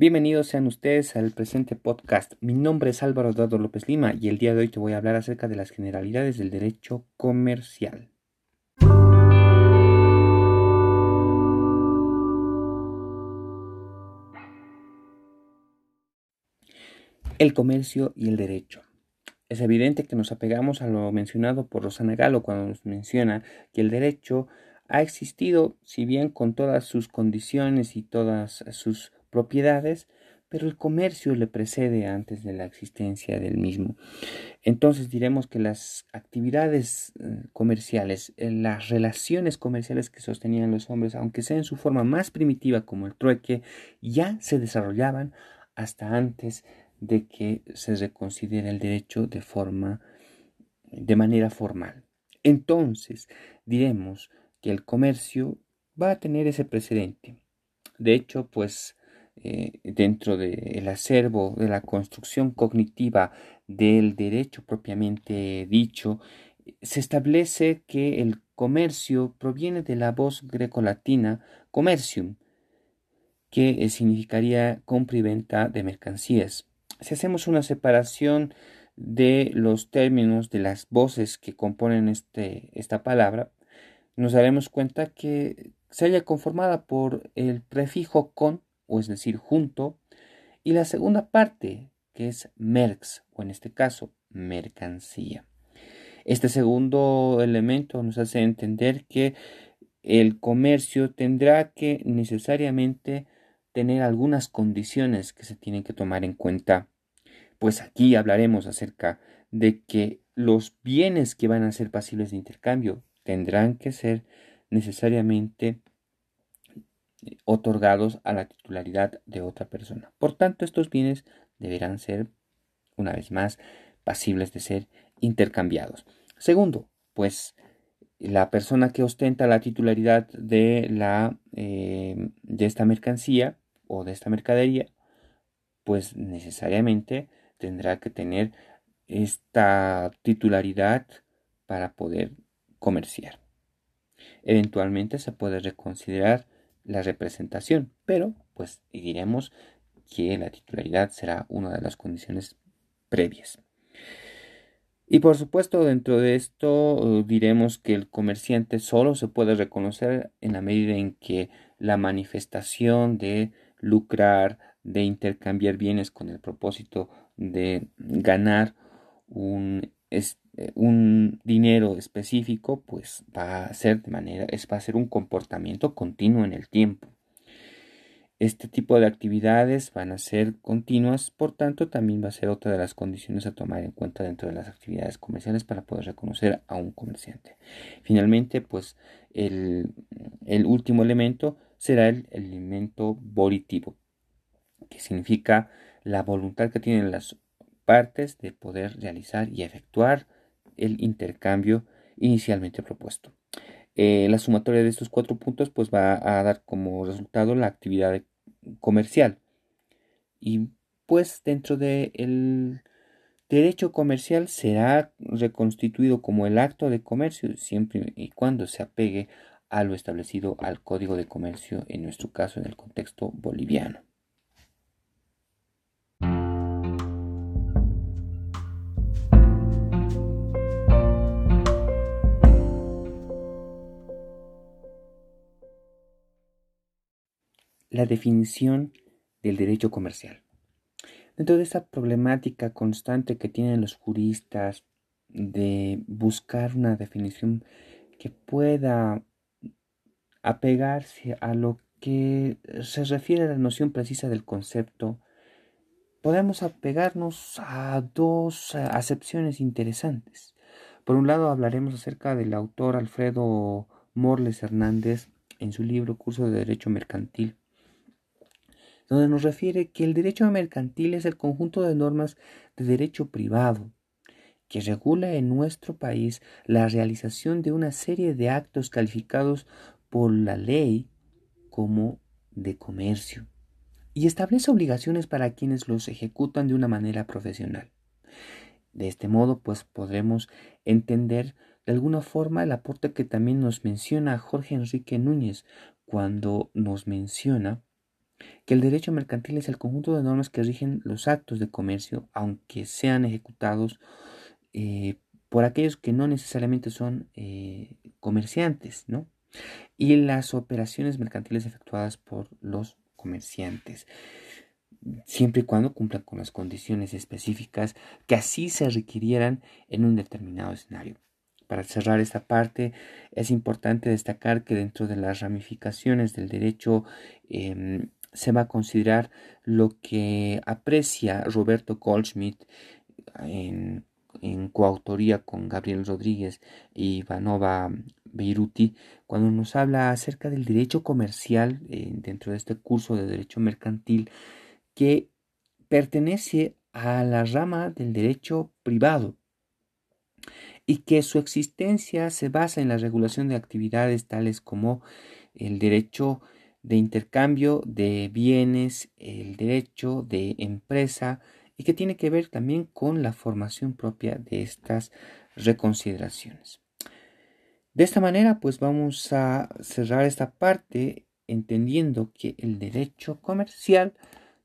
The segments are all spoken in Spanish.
Bienvenidos sean ustedes al presente podcast. Mi nombre es Álvaro Eduardo López Lima y el día de hoy te voy a hablar acerca de las generalidades del derecho comercial. El comercio y el derecho. Es evidente que nos apegamos a lo mencionado por Rosana Galo cuando nos menciona que el derecho ha existido, si bien con todas sus condiciones y todas sus propiedades, pero el comercio le precede antes de la existencia del mismo. Entonces diremos que las actividades eh, comerciales, eh, las relaciones comerciales que sostenían los hombres, aunque sea en su forma más primitiva como el trueque, ya se desarrollaban hasta antes de que se reconsidere el derecho de forma de manera formal. Entonces, diremos que el comercio va a tener ese precedente. De hecho, pues eh, dentro del acervo de la construcción cognitiva del derecho propiamente dicho, se establece que el comercio proviene de la voz grecolatina commercium, que eh, significaría compra y venta de mercancías. Si hacemos una separación de los términos de las voces que componen este, esta palabra, nos daremos cuenta que se haya conformada por el prefijo con o es decir, junto, y la segunda parte, que es merx, o en este caso, mercancía. Este segundo elemento nos hace entender que el comercio tendrá que necesariamente tener algunas condiciones que se tienen que tomar en cuenta. Pues aquí hablaremos acerca de que los bienes que van a ser pasibles de intercambio tendrán que ser necesariamente otorgados a la titularidad de otra persona. Por tanto, estos bienes deberán ser, una vez más, pasibles de ser intercambiados. Segundo, pues la persona que ostenta la titularidad de, la, eh, de esta mercancía o de esta mercadería, pues necesariamente tendrá que tener esta titularidad para poder comerciar. Eventualmente se puede reconsiderar la representación, pero pues diremos que la titularidad será una de las condiciones previas. Y por supuesto, dentro de esto uh, diremos que el comerciante solo se puede reconocer en la medida en que la manifestación de lucrar, de intercambiar bienes con el propósito de ganar un, eh, un dinero específico, pues va a ser de manera, es, va a ser un comportamiento continuo en el tiempo. Este tipo de actividades van a ser continuas, por tanto, también va a ser otra de las condiciones a tomar en cuenta dentro de las actividades comerciales para poder reconocer a un comerciante. Finalmente, pues el, último elemento será el, el elemento volitivo, que significa la voluntad que tienen las partes de poder realizar y efectuar el intercambio inicialmente propuesto. Eh, la sumatoria de estos cuatro puntos pues va a dar como resultado la actividad comercial. Y pues dentro del derecho comercial será reconstituido como el acto de comercio siempre y cuando se apegue a lo establecido al Código de Comercio, en nuestro caso en el contexto boliviano. La definición del derecho comercial. Dentro de esa problemática constante que tienen los juristas de buscar una definición que pueda apegarse a lo que se refiere a la noción precisa del concepto, podemos apegarnos a dos acepciones interesantes. Por un lado hablaremos acerca del autor Alfredo Morles Hernández en su libro Curso de Derecho Mercantil donde nos refiere que el derecho mercantil es el conjunto de normas de derecho privado que regula en nuestro país la realización de una serie de actos calificados por la ley como de comercio y establece obligaciones para quienes los ejecutan de una manera profesional. De este modo, pues podremos entender de alguna forma el aporte que también nos menciona Jorge Enrique Núñez cuando nos menciona que el derecho mercantil es el conjunto de normas que rigen los actos de comercio, aunque sean ejecutados eh, por aquellos que no necesariamente son eh, comerciantes, ¿no? Y las operaciones mercantiles efectuadas por los comerciantes, siempre y cuando cumplan con las condiciones específicas que así se requirieran en un determinado escenario. Para cerrar esta parte, es importante destacar que dentro de las ramificaciones del derecho em, se va a considerar lo que aprecia Roberto Goldschmidt en, coautoría con Gabriel Rodríguez y Ivanova Beiruti cuando nos habla acerca del derecho comercial eh, dentro de este curso de derecho mercantil que pertenece a la rama del derecho privado y que su existencia se basa en la regulación de actividades tales como el derecho de intercambio de bienes, el derecho de empresa y que tiene que ver también con la formación propia de estas reconsideraciones. De esta manera, pues vamos a cerrar esta parte entendiendo que el derecho comercial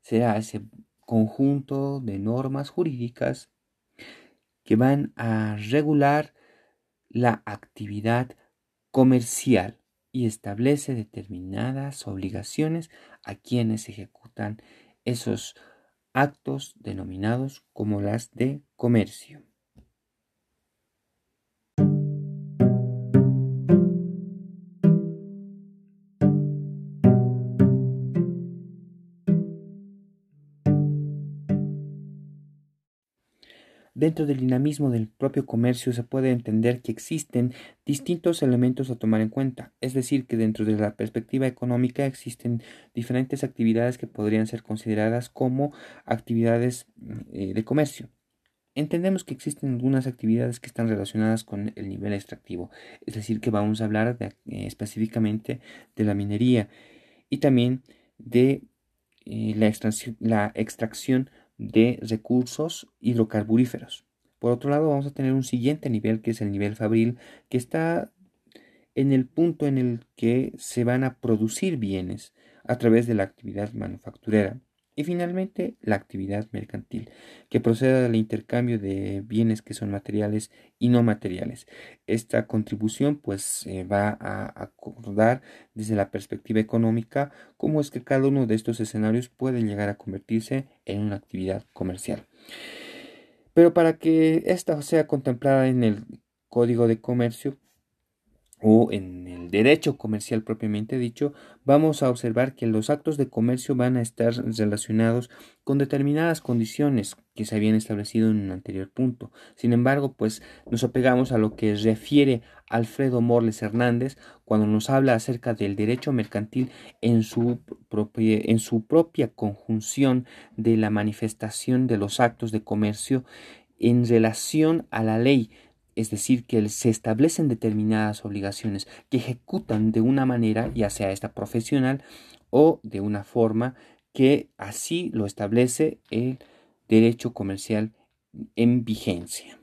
será ese conjunto de normas jurídicas que van a regular la actividad comercial y establece determinadas obligaciones a quienes ejecutan esos actos denominados como las de comercio. Dentro del dinamismo del propio comercio se puede entender que existen distintos elementos a tomar en cuenta, es decir, que dentro de la perspectiva económica existen diferentes actividades que podrían ser consideradas como actividades eh, de comercio. Entendemos que existen algunas actividades que están relacionadas con el nivel extractivo, es decir, que vamos a hablar eh, específicamente de la minería y también de eh, la, la extracción de recursos hidrocarburíferos. Por otro lado, vamos a tener un siguiente nivel que es el nivel fabril, que está en el punto en el que se van a producir bienes a través de la actividad manufacturera. Y finalmente, la actividad mercantil, que procede del intercambio de bienes que son materiales y no materiales. Esta contribución pues se va a acordar desde la perspectiva económica cómo es que cada uno de estos escenarios puede llegar a convertirse en una actividad comercial. Pero para que esta sea contemplada en el Código de Comercio, o en el derecho comercial propiamente dicho, vamos a observar que los actos de comercio van a estar relacionados con determinadas condiciones que se habían establecido en un anterior punto. Sin embargo, pues nos apegamos a lo que refiere Alfredo Morles Hernández cuando nos habla acerca del derecho mercantil en su, propia, en su propia conjunción de la manifestación de los actos de comercio en relación a la ley es decir, que se establecen determinadas obligaciones que ejecutan de una manera, ya sea esta profesional o de una forma que así lo establece el derecho comercial en vigencia.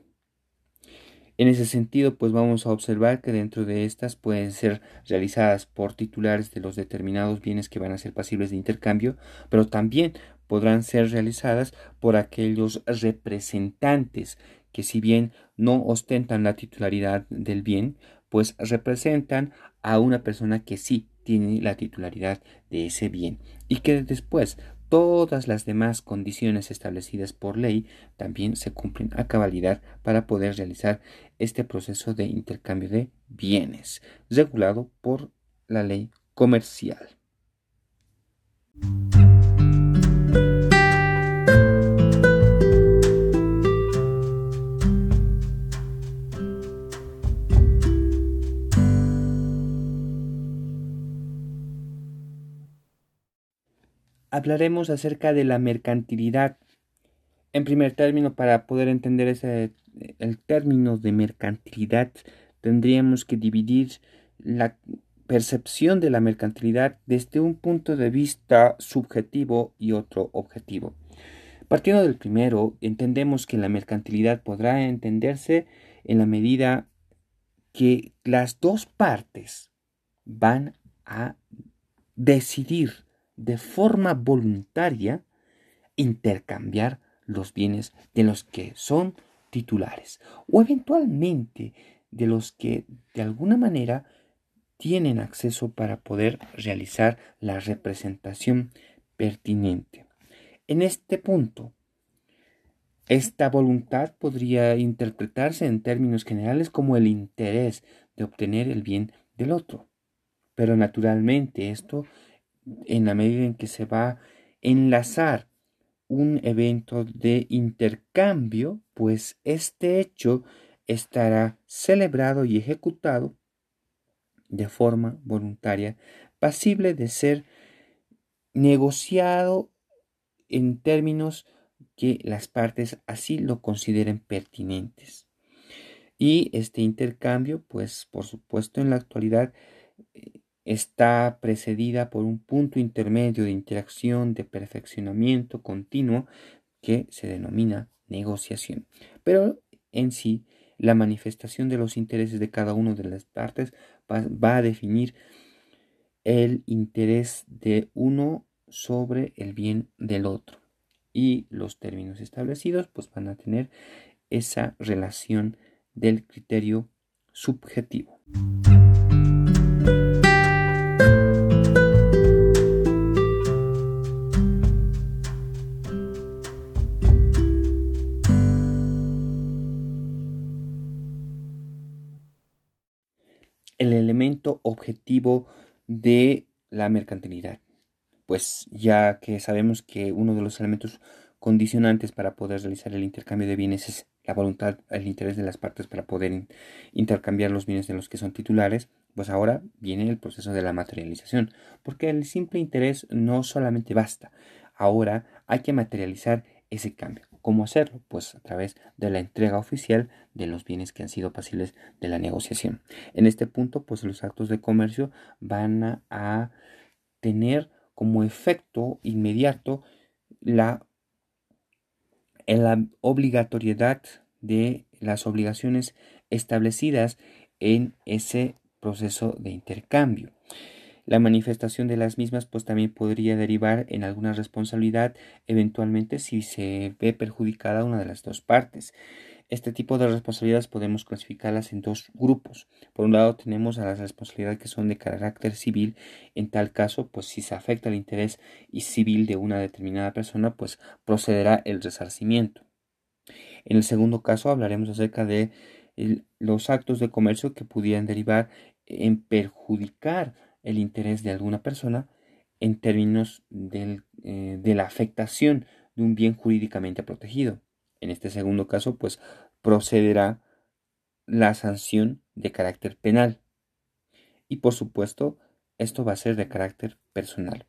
En ese sentido, pues vamos a observar que dentro de estas pueden ser realizadas por titulares de los determinados bienes que van a ser pasibles de intercambio, pero también podrán ser realizadas por aquellos representantes que si bien no ostentan la titularidad del bien, pues representan a una persona que sí tiene la titularidad de ese bien y que después todas las demás condiciones establecidas por ley también se cumplen a cabalidad para poder realizar este proceso de intercambio de bienes regulado por la ley comercial. Hablaremos acerca de la mercantilidad. En primer término, para poder entender ese, el término de mercantilidad, tendríamos que dividir la percepción de la mercantilidad desde un punto de vista subjetivo y otro objetivo. Partiendo del primero, entendemos que la mercantilidad podrá entenderse en la medida que las dos partes van a decidir de forma voluntaria intercambiar los bienes de los que son titulares o eventualmente de los que de alguna manera tienen acceso para poder realizar la representación pertinente. En este punto, esta voluntad podría interpretarse en términos generales como el interés de obtener el bien del otro. Pero naturalmente esto, en la medida en que se va a enlazar un evento de intercambio, pues este hecho estará celebrado y ejecutado de forma voluntaria, pasible de ser negociado en términos que las partes así lo consideren pertinentes. Y este intercambio, pues por supuesto en la actualidad eh, está precedida por un punto intermedio de interacción, de perfeccionamiento continuo que se denomina negociación. Pero en sí, la manifestación de los intereses de cada una de las partes va, a definir el interés de uno sobre el bien del otro. Y los términos establecidos pues van a tener esa relación del criterio subjetivo. Objetivo de la mercantilidad. Pues ya que sabemos que uno de los elementos condicionantes para poder realizar el intercambio de bienes es la voluntad, el interés de las partes para poder intercambiar los bienes de los que son titulares, pues ahora viene el proceso de la materialización, porque el simple interés no solamente basta, ahora hay que materializar ese cambio. ¿Cómo hacerlo? Pues a través de la entrega oficial de los bienes que han sido pasibles de la negociación. En este punto, pues los actos de comercio van a, tener como efecto inmediato la, obligatoriedad de las obligaciones establecidas en ese proceso de intercambio. La manifestación de las mismas pues también podría derivar en alguna responsabilidad eventualmente si se ve perjudicada una de las dos partes. Este tipo de responsabilidades podemos clasificarlas en dos grupos. Por un lado tenemos a las responsabilidades que son de carácter civil. En tal caso, pues si se afecta el interés civil de una determinada persona, pues procederá el resarcimiento. En el segundo caso hablaremos acerca de los actos de comercio que pudieran derivar en perjudicar el interés de alguna persona en términos eh, de la afectación de un bien jurídicamente protegido. En este segundo caso, pues procederá la sanción de carácter penal. Y por supuesto, esto va a ser de carácter personal.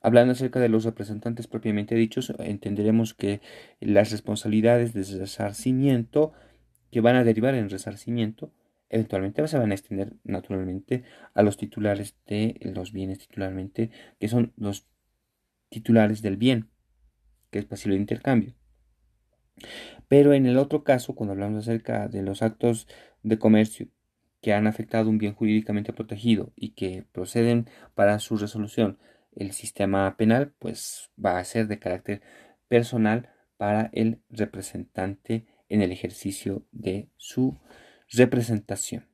Hablando acerca de los representantes propiamente dichos, entenderemos que las responsabilidades de resarcimiento que van a derivar en resarcimiento eventualmente se van a extender naturalmente a los titulares de los bienes titularmente, que son los titulares del bien, que es pasible de intercambio. Pero en el otro caso, cuando hablamos acerca de los actos de comercio que han afectado un bien jurídicamente protegido y que proceden para su resolución el sistema penal, pues va a ser de carácter personal para el representante en el ejercicio de su representación.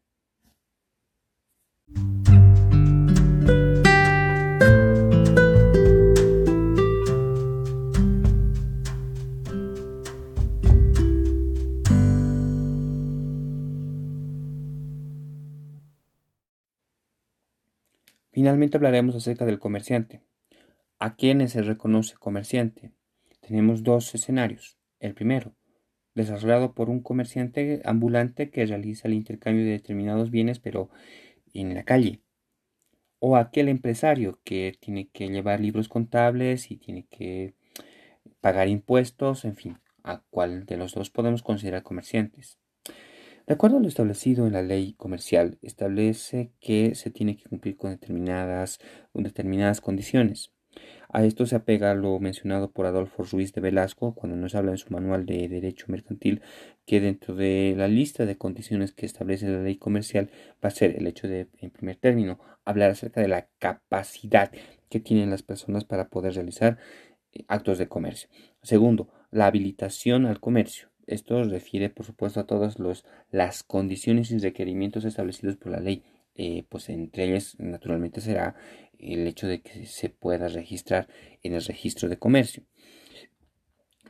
Finalmente hablaremos acerca del comerciante. ¿A quiénes se reconoce comerciante? Tenemos dos escenarios. El primero, desarrollado por un comerciante ambulante que realiza el intercambio de determinados bienes pero en la calle. O aquel empresario que tiene que llevar libros contables y tiene que pagar impuestos, en fin, a cuál de los dos podemos considerar comerciantes. De acuerdo a lo establecido en la ley comercial, establece que se tiene que cumplir con determinadas, con determinadas condiciones. A esto se apega lo mencionado por Adolfo Ruiz de Velasco cuando nos habla en su manual de Derecho Mercantil que dentro de la lista de condiciones que establece la ley comercial va a ser el hecho de, en primer término, hablar acerca de la capacidad que tienen las personas para poder realizar eh, actos de comercio. Segundo, la habilitación al comercio. Esto refiere, por supuesto, a todas las condiciones y requerimientos establecidos por la ley. Eh, pues entre ellas, naturalmente, será el hecho de que se pueda registrar en el registro de comercio.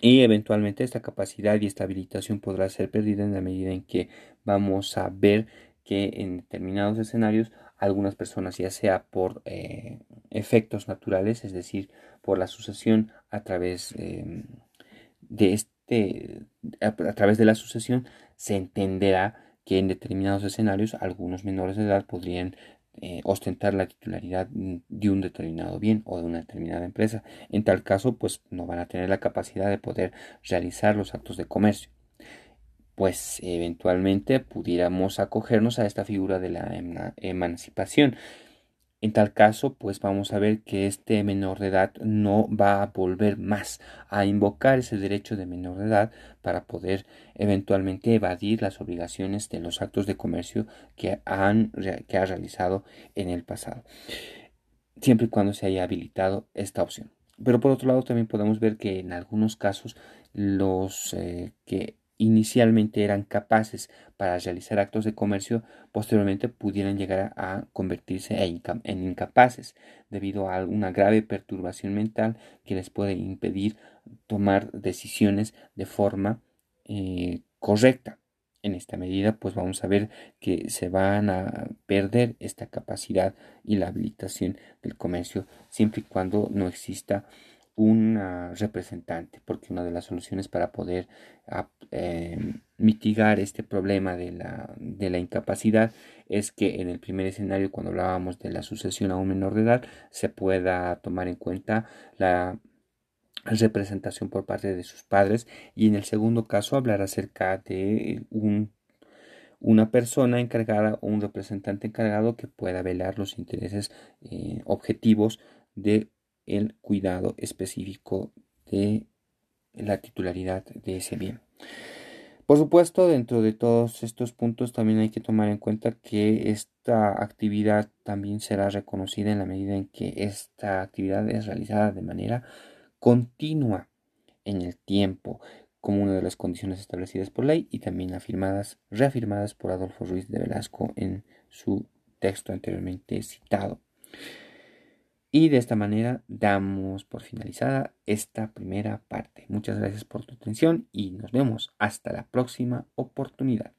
Y eventualmente esta capacidad y esta habilitación podrá ser perdida en la medida en que vamos a ver que en determinados escenarios algunas personas, ya sea por eh, efectos naturales, es decir, por la sucesión a través em, de este, a, través de la sucesión, se entenderá que en determinados escenarios algunos menores de edad podrían eh, ostentar la titularidad de un determinado bien o de una determinada empresa. En tal caso, pues no van a tener la capacidad de poder realizar los actos de comercio pues eventualmente pudiéramos acogernos a esta figura de la emancipación. En tal caso, pues vamos a ver que este menor de edad no va a volver más a invocar ese derecho de menor de edad para poder eventualmente evadir las obligaciones de los actos de comercio que, ha realizado en el pasado, siempre y cuando se haya habilitado esta opción. Pero por otro lado también podemos ver que en algunos casos los eh, que inicialmente eran capaces para realizar actos de comercio, posteriormente pudieran llegar a convertirse en incapaces debido a una grave perturbación mental que les puede impedir tomar decisiones de forma eh, correcta. En esta medida, pues vamos a ver que se van a perder esta capacidad y la habilitación del comercio siempre y cuando no exista un representante, porque una de las soluciones para poder em, mitigar este problema de la, de la, incapacidad es que en el primer escenario, cuando hablábamos de la sucesión a un menor de edad, se pueda tomar en cuenta la representación por parte de sus padres y en el segundo caso hablar acerca de un una persona encargada o un representante encargado que pueda velar los intereses eh, objetivos de el cuidado específico de la titularidad de ese bien. Por supuesto, dentro de todos estos puntos también hay que tomar en cuenta que esta actividad también será reconocida en la medida en que esta actividad es realizada de manera continua en el tiempo, como una de las condiciones establecidas por ley y también afirmadas, reafirmadas por Adolfo Ruiz de Velasco en su texto anteriormente citado. Y de esta manera damos por finalizada esta primera parte. Muchas gracias por tu atención y nos vemos hasta la próxima oportunidad.